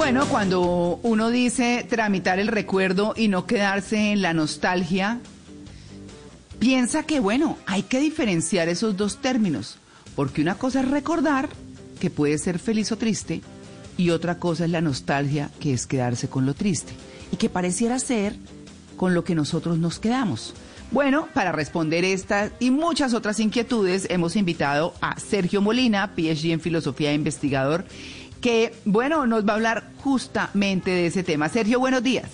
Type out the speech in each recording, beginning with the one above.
Bueno, cuando uno dice tramitar el recuerdo y no quedarse en la nostalgia, piensa que, bueno, hay que diferenciar esos dos términos, porque una cosa es recordar, que puede ser feliz o triste, y otra cosa es la nostalgia, que es quedarse con lo triste, y que pareciera ser con lo que nosotros nos quedamos. Bueno, para responder estas y muchas otras inquietudes, hemos invitado a Sergio Molina, PhD en Filosofía e Investigador, que, bueno, nos va a hablar justamente de ese tema. Sergio, buenos días.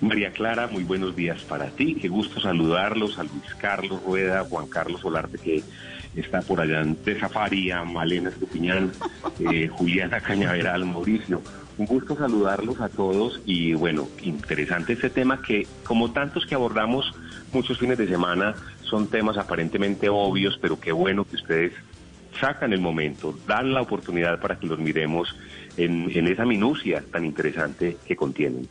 María Clara, muy buenos días para ti. Qué gusto saludarlos a Luis Carlos Rueda, Juan Carlos Solarte, que está por allá en Tesafaria, Malena Estupiñán, eh, Juliana Cañaveral, Mauricio. Un gusto saludarlos a todos y bueno, interesante este tema que como tantos que abordamos muchos fines de semana son temas aparentemente obvios, pero qué bueno que ustedes sacan el momento, dan la oportunidad para que los miremos en, esa minucia tan interesante que contienen.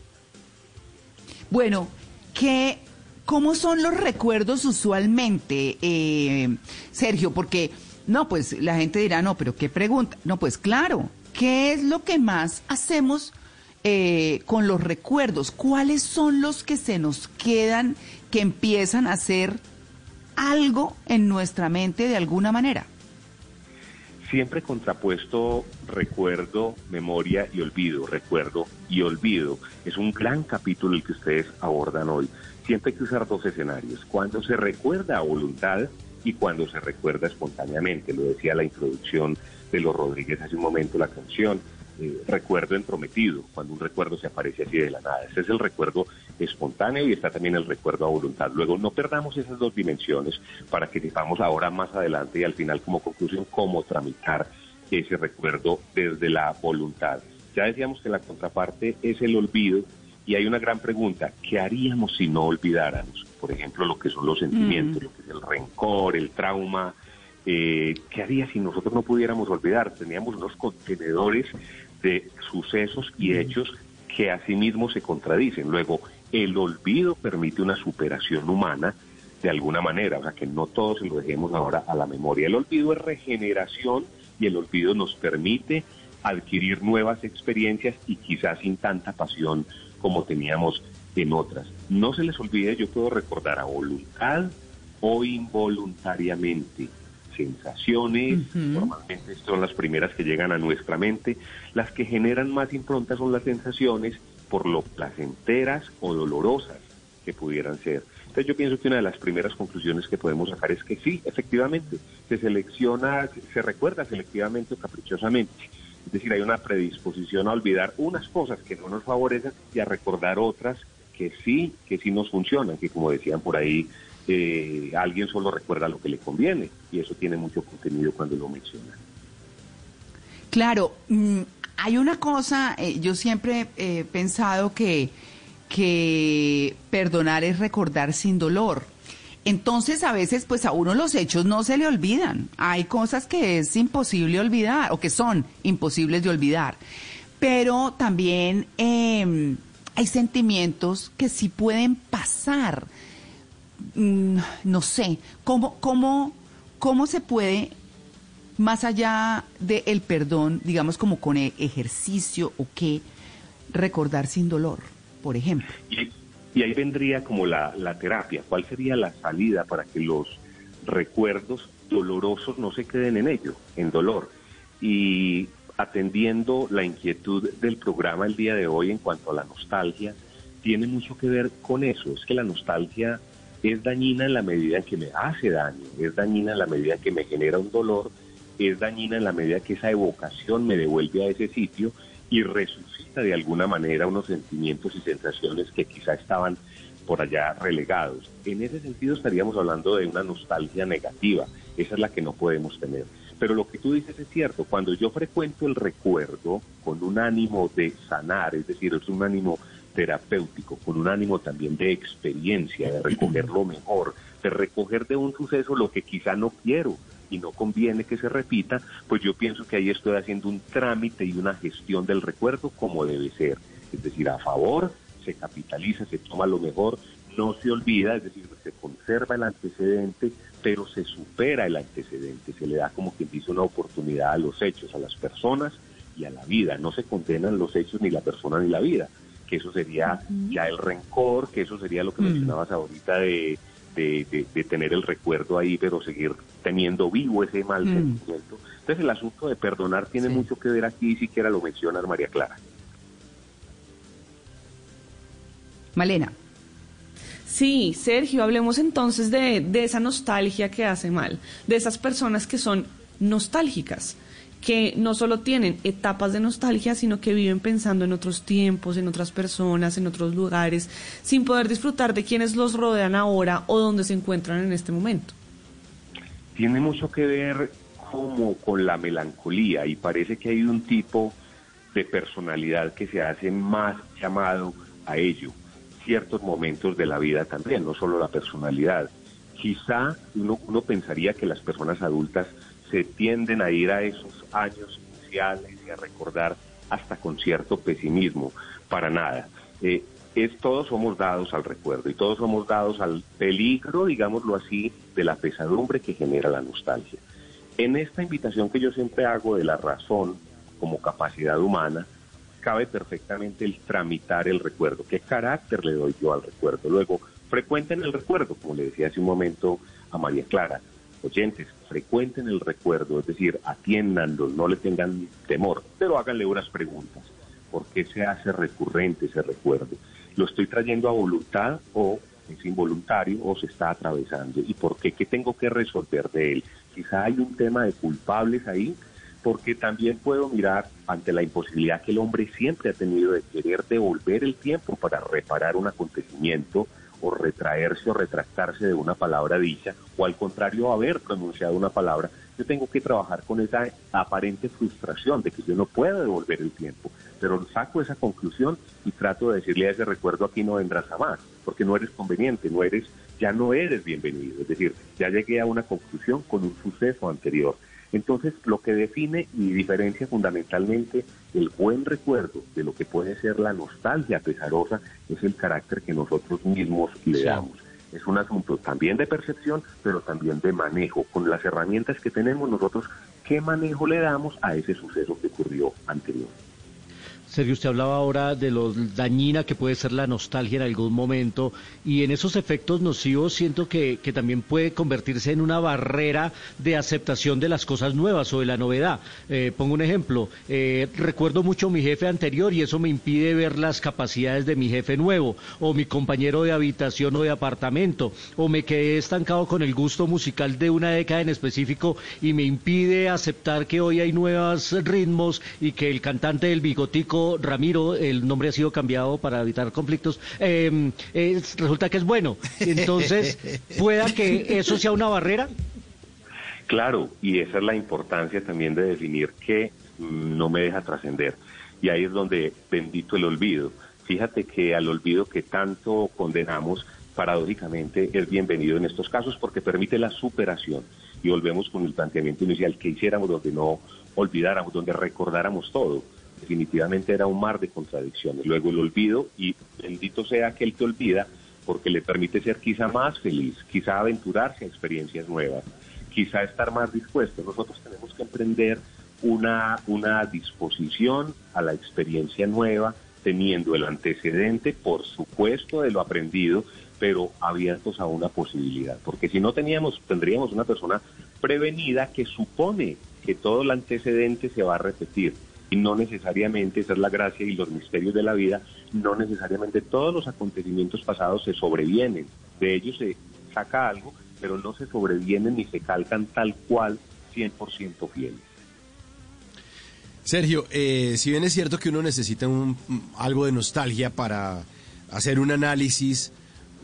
Bueno, ¿qué, ¿cómo son los recuerdos usualmente, eh, Sergio? Porque, no, pues la gente dirá, no, pero ¿qué pregunta? No, pues claro, ¿qué es lo que más hacemos eh, con los recuerdos? ¿Cuáles son los que se nos quedan, que empiezan a hacer algo en nuestra mente de alguna manera? Siempre contrapuesto recuerdo, memoria y olvido, recuerdo y olvido. Es un gran capítulo el que ustedes abordan hoy. Siempre hay que usar dos escenarios, cuando se recuerda a voluntad y cuando se recuerda espontáneamente. Lo decía la introducción de los Rodríguez hace un momento, la canción. Eh, recuerdo entrometido, cuando un recuerdo se aparece así de la nada. Ese es el recuerdo espontáneo y está también el recuerdo a voluntad. Luego, no perdamos esas dos dimensiones para que sepamos ahora más adelante y al final como conclusión cómo tramitar ese recuerdo desde la voluntad. Ya decíamos que la contraparte es el olvido y hay una gran pregunta, ¿qué haríamos si no olvidáramos? Por ejemplo, lo que son los sentimientos, mm. lo que es el rencor, el trauma, eh, ¿qué haría si nosotros no pudiéramos olvidar? Teníamos unos contenedores de sucesos y hechos que asimismo se contradicen. Luego, el olvido permite una superación humana de alguna manera, o sea, que no todos se lo dejemos ahora a la memoria. El olvido es regeneración y el olvido nos permite adquirir nuevas experiencias y quizás sin tanta pasión como teníamos en otras. No se les olvide, yo puedo recordar a voluntad o involuntariamente sensaciones, normalmente son las primeras que llegan a nuestra mente, las que generan más impronta son las sensaciones por lo placenteras o dolorosas que pudieran ser. Entonces yo pienso que una de las primeras conclusiones que podemos sacar es que sí, efectivamente, se selecciona, se recuerda selectivamente o caprichosamente. Es decir, hay una predisposición a olvidar unas cosas que no nos favorecen y a recordar otras que sí, que sí nos funcionan, que como decían por ahí, eh, alguien solo recuerda lo que le conviene y eso tiene mucho contenido cuando lo menciona. Claro, mm, hay una cosa, eh, yo siempre he pensado que, que perdonar es recordar sin dolor. Entonces a veces pues a uno los hechos no se le olvidan. Hay cosas que es imposible olvidar o que son imposibles de olvidar. Pero también em, hay sentimientos que sí pueden pasar Mm, no sé, ¿cómo, cómo, cómo se puede, más allá del perdón, digamos como con e-, ejercicio o qué, recordar sin dolor, por ejemplo? Y, ahí vendría como la, la terapia, ¿cuál sería la salida para que los recuerdos dolorosos no se queden en ello, en dolor? Y atendiendo la inquietud del programa el día de hoy en cuanto a la nostalgia, tiene mucho que ver con eso, es que la nostalgia es dañina en la medida en que me hace daño, es dañina en la medida en que me genera un dolor, es dañina en la medida que esa evocación me devuelve a ese sitio y resucita de alguna manera unos sentimientos y sensaciones que quizá estaban por allá relegados. En ese sentido estaríamos hablando de una nostalgia negativa, esa es la que no podemos tener. Pero lo que tú dices es cierto, cuando yo frecuento el recuerdo con un ánimo de sanar, es decir, es un ánimo terapéutico, con un ánimo también de experiencia, de recoger lo mejor, de recoger de un suceso lo que quizá no quiero y no conviene que se repita, pues yo pienso que ahí estoy haciendo un trámite y una gestión del recuerdo como debe ser. Es decir, a favor, se capitaliza, se toma lo mejor, no se olvida, es decir, se conserva el antecedente, pero se supera el antecedente, se le da como quien dice una oportunidad a los hechos, a las personas y a la vida. No se condenan los hechos ni la persona ni la vida, que eso sería ya el rencor, que eso sería lo que mm. mencionabas ahorita de, de, tener el recuerdo ahí, pero seguir teniendo vivo ese mal mm. sentimiento. Entonces el asunto de perdonar tiene mucho que ver aquí, siquiera lo menciona María Clara. Malena. Sí, Sergio, hablemos entonces de, de esa nostalgia que hace mal, de esas personas que son nostálgicas que no solo tienen etapas de nostalgia, sino que viven pensando en otros tiempos, en otras personas, en otros lugares, sin poder disfrutar de quienes los rodean ahora o donde se encuentran en este momento. Tiene mucho que ver como con la melancolía y parece que hay un tipo de personalidad que se hace más llamado a ello. Ciertos momentos de la vida también, no solo la personalidad. Quizá uno, uno pensaría que las personas adultas se tienden a ir a esos años iniciales y a recordar hasta con cierto pesimismo. Para nada. Eh, es, todos somos dados al recuerdo y todos somos dados al peligro, digámoslo así, de la pesadumbre que genera la nostalgia. En esta invitación que yo siempre hago de la razón como capacidad humana, cabe perfectamente el tramitar el recuerdo. ¿Qué carácter le doy yo al recuerdo? Luego, frecuente en el recuerdo, como le decía hace un momento a María Clara oyentes, frecuenten el recuerdo, es decir, atiéndanlo, no le tengan temor, pero háganle unas preguntas. ¿Por qué se hace recurrente ese recuerdo? ¿Lo estoy trayendo a voluntad o es involuntario o se está atravesando? ¿Y por qué? ¿Qué tengo que resolver de él? Quizá hay un tema de culpables ahí, porque también puedo mirar ante la imposibilidad que el hombre siempre ha tenido de querer devolver el tiempo para reparar un acontecimiento o retraerse o retractarse de una palabra dicha, o al contrario haber pronunciado una palabra, yo tengo que trabajar con esa aparente frustración de que yo no puedo devolver el tiempo, pero saco esa conclusión y trato de decirle a ese recuerdo aquí no vendrás jamás, porque no eres conveniente, no eres, ya no eres bienvenido, es decir, ya llegué a una conclusión con un suceso anterior. Entonces, lo que define y diferencia fundamentalmente el buen recuerdo de lo que puede ser la nostalgia pesarosa es el carácter que nosotros mismos le damos. Es un asunto también de percepción, pero también de manejo. Con las herramientas que tenemos nosotros, ¿qué manejo le damos a ese suceso que ocurrió anteriormente? Sergio, usted hablaba ahora de lo dañina que puede ser la nostalgia en algún momento y en esos efectos nocivos siento que, también puede convertirse en una barrera de aceptación de las cosas nuevas o de la novedad. Eh, pongo un ejemplo, eh, recuerdo mucho a mi jefe anterior y eso me impide ver las capacidades de mi jefe nuevo o mi compañero de habitación o de apartamento o me quedé estancado con el gusto musical de una década en específico y me impide aceptar que hoy hay nuevos ritmos y que el cantante del bigotico Ramiro, el nombre ha sido cambiado para evitar conflictos, em, resulta que es bueno. Entonces, ¿pueda que eso sea una barrera? Claro, y esa es la importancia también de definir que no me deja trascender. Y ahí es donde bendito el olvido. Fíjate que al olvido que tanto condenamos, paradójicamente es bienvenido en estos casos porque permite la superación. Y volvemos con el planteamiento inicial que hiciéramos donde no olvidáramos, donde recordáramos todo definitivamente era un mar de contradicciones. Luego el olvido, y bendito sea aquel que olvida, porque le permite ser quizá más feliz, quizá aventurarse a experiencias nuevas, quizá estar más dispuesto. Nosotros tenemos que emprender una, una disposición a la experiencia nueva, teniendo el antecedente, por supuesto, de lo aprendido, pero abiertos a una posibilidad. Porque si no teníamos, tendríamos una persona prevenida que supone que todo el antecedente se va a repetir y no necesariamente, esa es la gracia y los misterios de la vida, no necesariamente todos los acontecimientos pasados se sobrevienen, de ellos se saca algo, pero no se sobrevienen ni se calcan tal cual 100% fieles. Sergio, eh, si bien es cierto que uno necesita un, algo de nostalgia para hacer un análisis,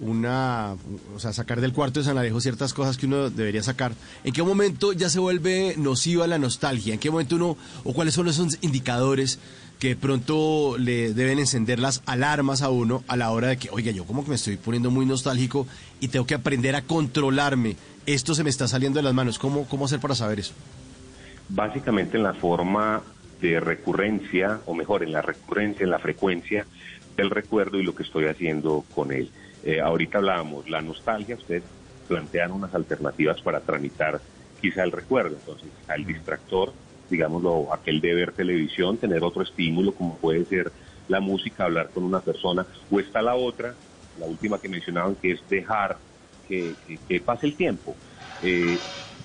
una, o sea, sacar del cuarto de San Alejo ciertas cosas que uno debería sacar. ¿En qué momento ya se vuelve nociva la nostalgia? ¿En qué momento uno, o cuáles son esos indicadores que de pronto le deben encender las alarmas a uno a la hora de que, oiga, yo como que me estoy poniendo muy nostálgico y tengo que aprender a controlarme? Esto se me está saliendo de las manos. ¿Cómo, cómo hacer para saber eso? Básicamente en la forma de recurrencia, o mejor, en la recurrencia, en la frecuencia del recuerdo y lo que estoy haciendo con él. Eh, ahorita hablábamos, la nostalgia, ustedes plantean unas alternativas para tramitar quizá el recuerdo. Entonces, al distractor digámoslo, aquel de ver televisión, tener otro estímulo como puede ser la música, hablar con una persona, o está la otra, la última que mencionaban, que es dejar que, pase el tiempo. Eh,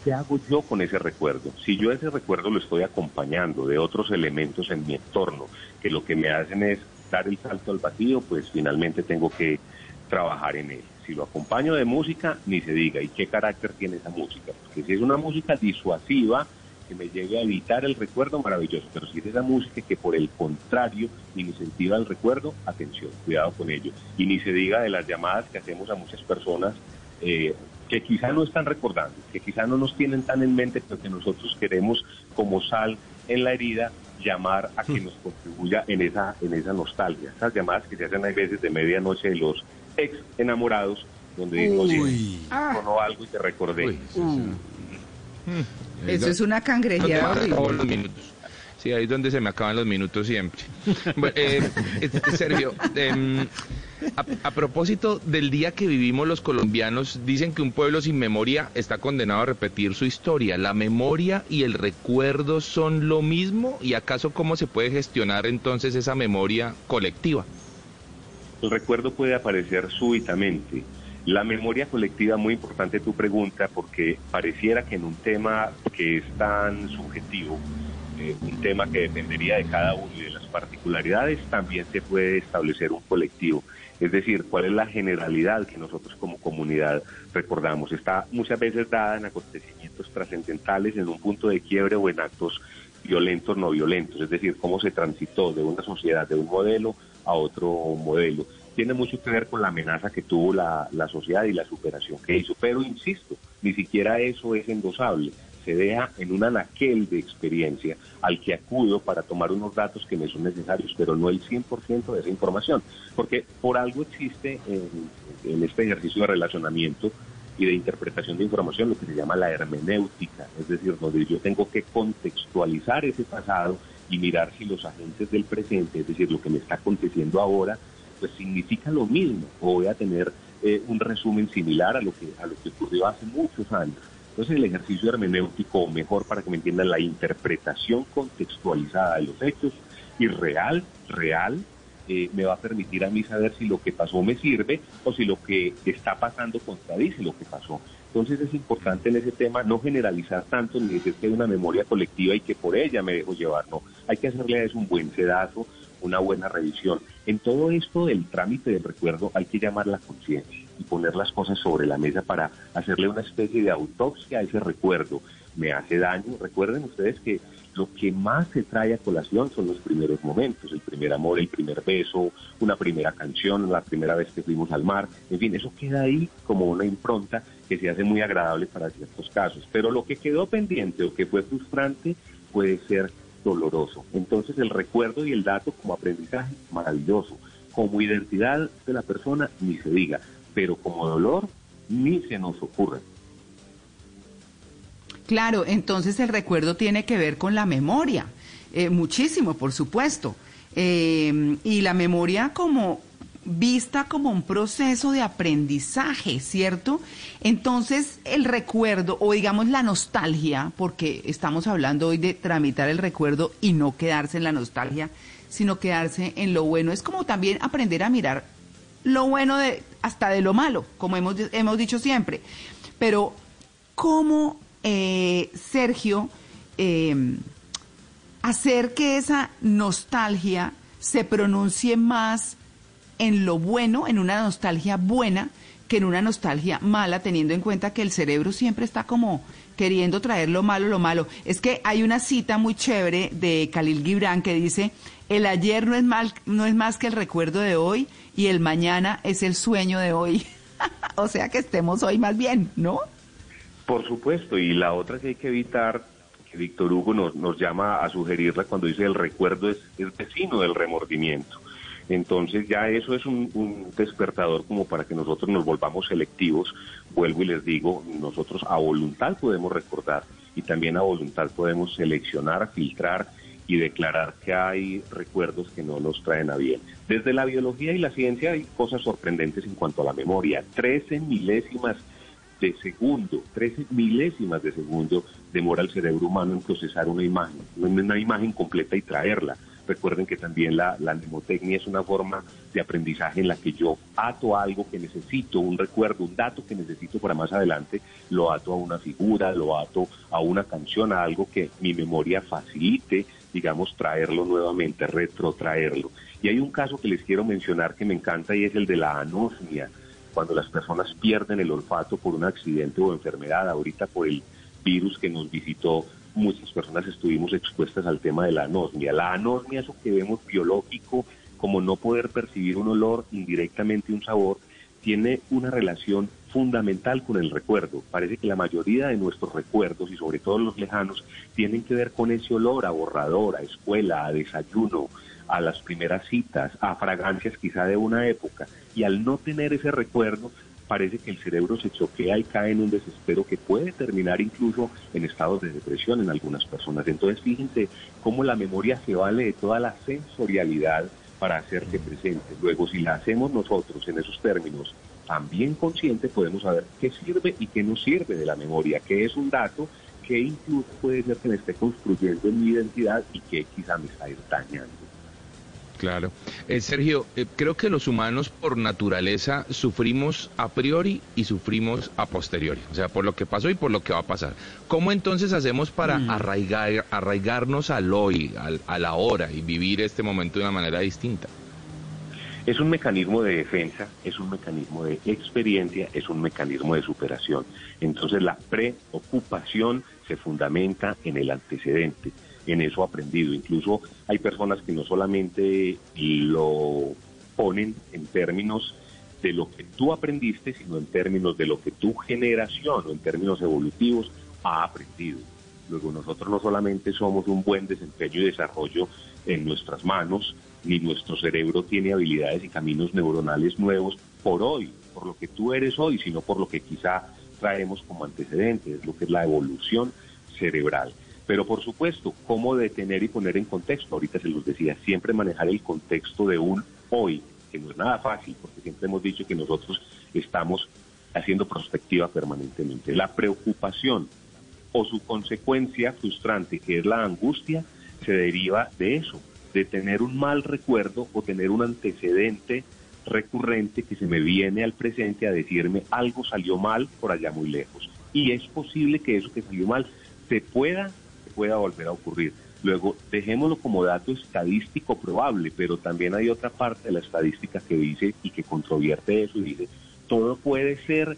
¿Qué hago yo con ese recuerdo? Si yo ese recuerdo lo estoy acompañando de otros elementos en mi entorno, que lo que me hacen es dar el salto al vacío, pues finalmente tengo que trabajar en él. Si lo acompaño de música, ni se diga. ¿Y qué carácter tiene esa música? Porque si es una música disuasiva, que me llegue a evitar el recuerdo, maravilloso. Pero si es esa música que por el contrario incentiva el recuerdo, atención, cuidado con ello. Y ni se diga de las llamadas que hacemos a muchas personas eh, que quizá no están recordando, que quizá no nos tienen tan en mente, pero que nosotros queremos como sal en la herida llamar a que nos contribuya en esa, en esa nostalgia. Esas llamadas que se hacen a veces de medianoche de los ex enamorados, donde digo, oye, sonó algo y te recordé. Eso es una cangrejeada horrible. Sí, ahí es donde se me acaban los minutos siempre. Eh, este, Sergio, em, a, propósito del día que vivimos los colombianos, dicen que un pueblo sin memoria está condenado a repetir su historia. ¿La memoria y el recuerdo son lo mismo? ¿Y acaso cómo se puede gestionar entonces esa memoria colectiva? El recuerdo puede aparecer súbitamente. La memoria colectiva, muy importante tu pregunta, porque pareciera que en un tema que es tan subjetivo, eh, un tema que dependería de cada uno y de las particularidades, también se puede establecer un colectivo. Es decir, cuál es la generalidad que nosotros como comunidad recordamos. Está muchas veces dada en acontecimientos trascendentales, en un punto de quiebre o en actos violentos, no violentos. Es decir, cómo se transitó de una sociedad, de un modelo a otro modelo. Tiene mucho que ver con la amenaza que tuvo la, la sociedad y la superación que hizo. Pero, insisto, ni siquiera eso es endosable se deja en un anaquel de experiencia al que acudo para tomar unos datos que me son necesarios, pero no el 100% de esa información, porque por algo existe en, este ejercicio de relacionamiento y de interpretación de información lo que se llama la hermenéutica, es decir, donde yo tengo que contextualizar ese pasado y mirar si los agentes del presente, es decir, lo que me está aconteciendo ahora, pues significa lo mismo, o voy a tener eh, un resumen similar a lo que a lo que ocurrió hace muchos años. Entonces el ejercicio hermenéutico, mejor para que me entiendan, la interpretación contextualizada de los hechos y real, real, eh, me va a permitir a mí saber si lo que pasó me sirve o si lo que está pasando contradice lo que pasó. Entonces es importante en ese tema no generalizar tanto ni decir que hay una memoria colectiva y que por ella me dejo llevar, no. Hay que hacerle a eso un buen sedazo, una buena revisión. En todo esto del trámite del recuerdo hay que llamar la conciencia y poner las cosas sobre la mesa para hacerle una especie de autopsia a ese recuerdo. ¿Me hace daño? Recuerden ustedes que lo que más se trae a colación son los primeros momentos, el primer amor, el primer beso, una primera canción, la primera vez que fuimos al mar, en fin, eso queda ahí como una impronta que se hace muy agradable para ciertos casos. Pero lo que quedó pendiente o que fue frustrante puede ser doloroso. Entonces el recuerdo y el dato como aprendizaje, maravilloso. Como identidad de la persona, ni se diga pero como dolor ni se nos ocurre. Claro, entonces el recuerdo tiene que ver con la memoria, eh, muchísimo, por supuesto. Eh, y la memoria como vista como un proceso de aprendizaje, ¿cierto? Entonces el recuerdo, o digamos la nostalgia, porque estamos hablando hoy de tramitar el recuerdo y no quedarse en la nostalgia, sino quedarse en lo bueno, es como también aprender a mirar lo bueno de, hasta de lo malo, como hemos, hemos dicho siempre. Pero, ¿cómo, eh, Sergio, em, hacer que esa nostalgia se pronuncie más en lo bueno, en una nostalgia buena, que en una nostalgia mala, teniendo en cuenta que el cerebro siempre está como queriendo traer lo malo, lo malo. Es que hay una cita muy chévere de Khalil Gibran que dice, el ayer no es, mal, no es más que el recuerdo de hoy y el mañana es el sueño de hoy. o sea que estemos hoy más bien, ¿no? Por supuesto, y la otra que hay que evitar, que Víctor Hugo nos, nos llama a sugerirla cuando dice el recuerdo es, el vecino del remordimiento. Entonces ya eso es un, un, despertador como para que nosotros nos volvamos selectivos. Vuelvo y les digo, nosotros a voluntad podemos recordar y también a voluntad podemos seleccionar, filtrar y declarar que hay recuerdos que no nos traen a bien. Desde la biología y la ciencia hay cosas sorprendentes en cuanto a la memoria. Trece milésimas de segundo, 13 milésimas de segundo demora el cerebro humano en procesar una imagen, una imagen completa y traerla. Recuerden que también la, la mnemotecnia es una forma de aprendizaje en la que yo ato algo que necesito, un recuerdo, un dato que necesito para más adelante, lo ato a una figura, lo ato a una canción, a algo que mi memoria facilite, digamos, traerlo nuevamente, retrotraerlo. Y hay un caso que les quiero mencionar que me encanta y es el de la anosmia, cuando las personas pierden el olfato por un accidente o enfermedad, ahorita por el virus que nos visitó muchas personas estuvimos expuestas al tema de la anosmia. La anosmia, eso que vemos biológico, como no poder percibir un olor, indirectamente un sabor, tiene una relación fundamental con el recuerdo. Parece que la mayoría de nuestros recuerdos, y sobre todo los lejanos, tienen que ver con ese olor a borrador, a escuela, a desayuno, a las primeras citas, a fragancias quizá de una época. Y al no tener ese recuerdo, parece que el cerebro se choquea y cae en un desespero que puede terminar incluso en estados de depresión en algunas personas. Entonces fíjense cómo la memoria se vale de toda la sensorialidad para hacerse presente. Luego, si la hacemos nosotros en esos términos también consciente, podemos saber qué sirve y qué no sirve de la memoria, qué es un dato, qué incluso puede ser que me esté construyendo en mi identidad y qué quizá me está dañando. Claro. Eh, Sergio, eh, creo que los humanos por naturaleza sufrimos a priori y sufrimos a posteriori, o sea, por lo que pasó y por lo que va a pasar. ¿Cómo entonces hacemos para mm. arraigar, arraigarnos al hoy, al, a la hora y vivir este momento de una manera distinta? Es un mecanismo de defensa, es un mecanismo de experiencia, es un mecanismo de superación. Entonces la preocupación se fundamenta en el antecedente en eso aprendido. Incluso hay personas que no solamente lo ponen en términos de lo que tú aprendiste, sino en términos de lo que tu generación o en términos evolutivos ha aprendido. Luego nosotros no solamente somos un buen desempeño y desarrollo en nuestras manos, ni nuestro cerebro tiene habilidades y caminos neuronales nuevos por hoy, por lo que tú eres hoy, sino por lo que quizá traemos como antecedentes, lo que es la evolución cerebral. Pero por supuesto, cómo detener y poner en contexto, ahorita se los decía, siempre manejar el contexto de un hoy, que no es nada fácil, porque siempre hemos dicho que nosotros estamos haciendo prospectiva permanentemente. La preocupación o su consecuencia frustrante, que es la angustia, se deriva de eso, de tener un mal recuerdo o tener un antecedente recurrente que se me viene al presente a decirme algo salió mal por allá muy lejos. Y es posible que eso que salió mal se pueda pueda volver a ocurrir. Luego, dejémoslo como dato estadístico probable, pero también hay otra parte de la estadística que dice y que controvierte eso y dice, todo puede ser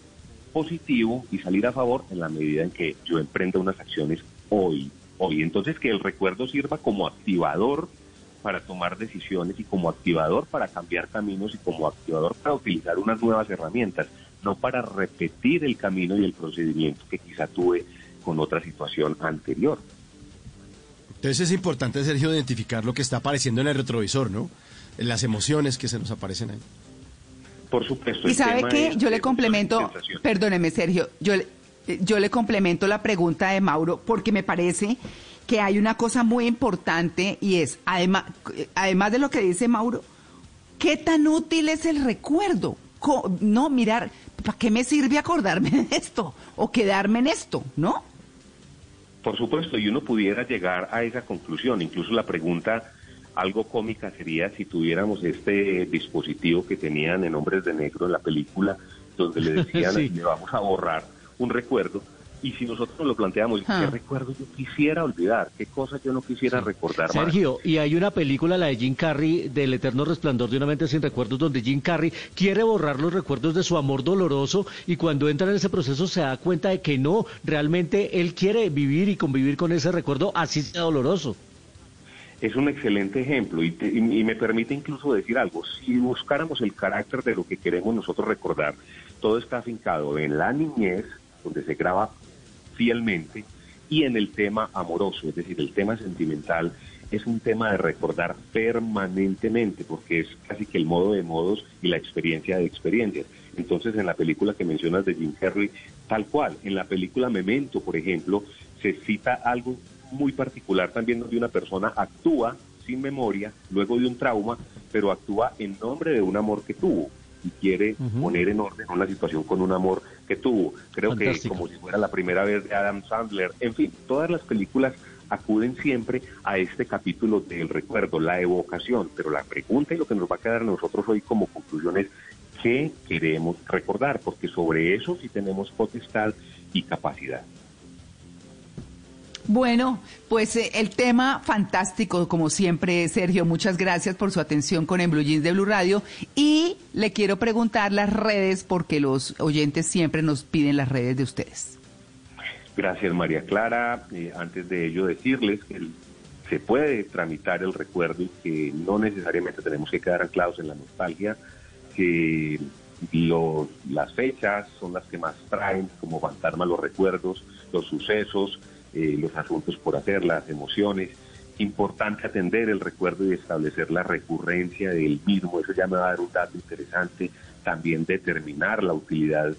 positivo y salir a favor en la medida en que yo emprenda unas acciones hoy. Hoy, entonces que el recuerdo sirva como activador para tomar decisiones y como activador para cambiar caminos y como activador para utilizar unas nuevas herramientas, no para repetir el camino y el procedimiento que quizá tuve con otra situación anterior. Entonces es importante, Sergio, identificar lo que está apareciendo en el retrovisor, ¿no? Las emociones que se nos aparecen ahí. Por supuesto. Y sabe que yo le complemento, perdóneme, Sergio, yo, yo le complemento la pregunta de Mauro porque me parece que hay una cosa muy importante y es, además, además de lo que dice Mauro, ¿qué tan útil es el recuerdo? No, mirar, ¿para qué me sirve acordarme de esto o quedarme en esto, no? Por supuesto, y uno pudiera llegar a esa conclusión. Incluso la pregunta algo cómica sería si tuviéramos este dispositivo que tenían en Hombres de Negro en la película, donde le decían, le vamos a borrar un recuerdo, y si nosotros lo planteamos, ¿qué ah. recuerdo yo quisiera olvidar? ¿Qué cosa yo no quisiera recordar Sergio, y hay una película, la de Jim Carrey, del eterno resplandor de una mente sin recuerdos, donde Jim Carrey quiere borrar los recuerdos de su amor doloroso y cuando entra en ese proceso se da cuenta de que no, realmente él quiere vivir y convivir con ese recuerdo, así sea doloroso. Es un excelente ejemplo y, y me permite incluso decir algo. Si buscáramos el carácter de lo que queremos nosotros recordar, todo está afincado en la niñez, donde se graba fielmente y en el tema amoroso, es decir, el tema sentimental es un tema de recordar permanentemente porque es casi que el modo de modos y la experiencia de experiencias. Entonces, en la película que mencionas de Jim Carrey, tal cual, en la película Memento, por ejemplo, se cita algo muy particular también donde una persona actúa sin memoria, luego de un trauma, pero actúa en nombre de un amor que tuvo y quiere poner en orden una situación con un amor que tuvo. Creo que como si fuera la primera vez de Adam Sandler. En fin, todas las películas acuden siempre a este capítulo del recuerdo, la evocación. Pero la pregunta y lo que nos va a quedar a nosotros hoy como conclusión es qué queremos recordar, porque sobre eso sí tenemos potestad y capacidad. Bueno, pues eh, el tema fantástico, como siempre, Sergio. Muchas gracias por su atención con En de Blue Radio. Y le quiero preguntar las redes, porque los oyentes siempre nos piden las redes de ustedes. Gracias, María Clara. Eh, antes de ello, decirles que se puede tramitar el recuerdo y que no necesariamente tenemos que quedar anclados en la nostalgia, que los, las fechas son las que más traen como fantasma los recuerdos, los sucesos, eh, los asuntos por hacer, las emociones. Importante atender el recuerdo y establecer la recurrencia del mismo, eso ya me va a dar un dato interesante. También determinar la utilidad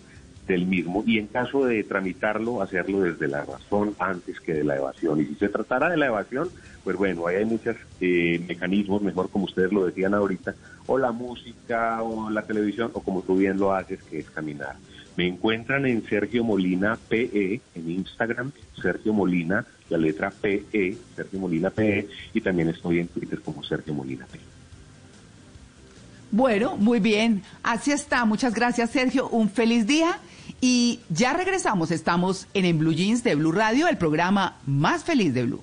del mismo y en caso de tramitarlo, hacerlo desde la razón antes que de la evasión. Y si se tratara de la evasión, pues bueno, hay muchos eh, mecanismos, mejor como ustedes lo decían ahorita, o la música, o la televisión, o como tú bien lo haces, que es caminar. Me encuentran en Sergio Molina PE, en Instagram, Sergio Molina, la letra PE, Sergio Molina PE, y también estoy en Twitter como Sergio Molina PE. Bueno, muy bien. Así está. Muchas gracias, Sergio. Un feliz día. Y ya regresamos. Estamos en, en Blue Jeans de Blue Radio, el programa más feliz de Blue.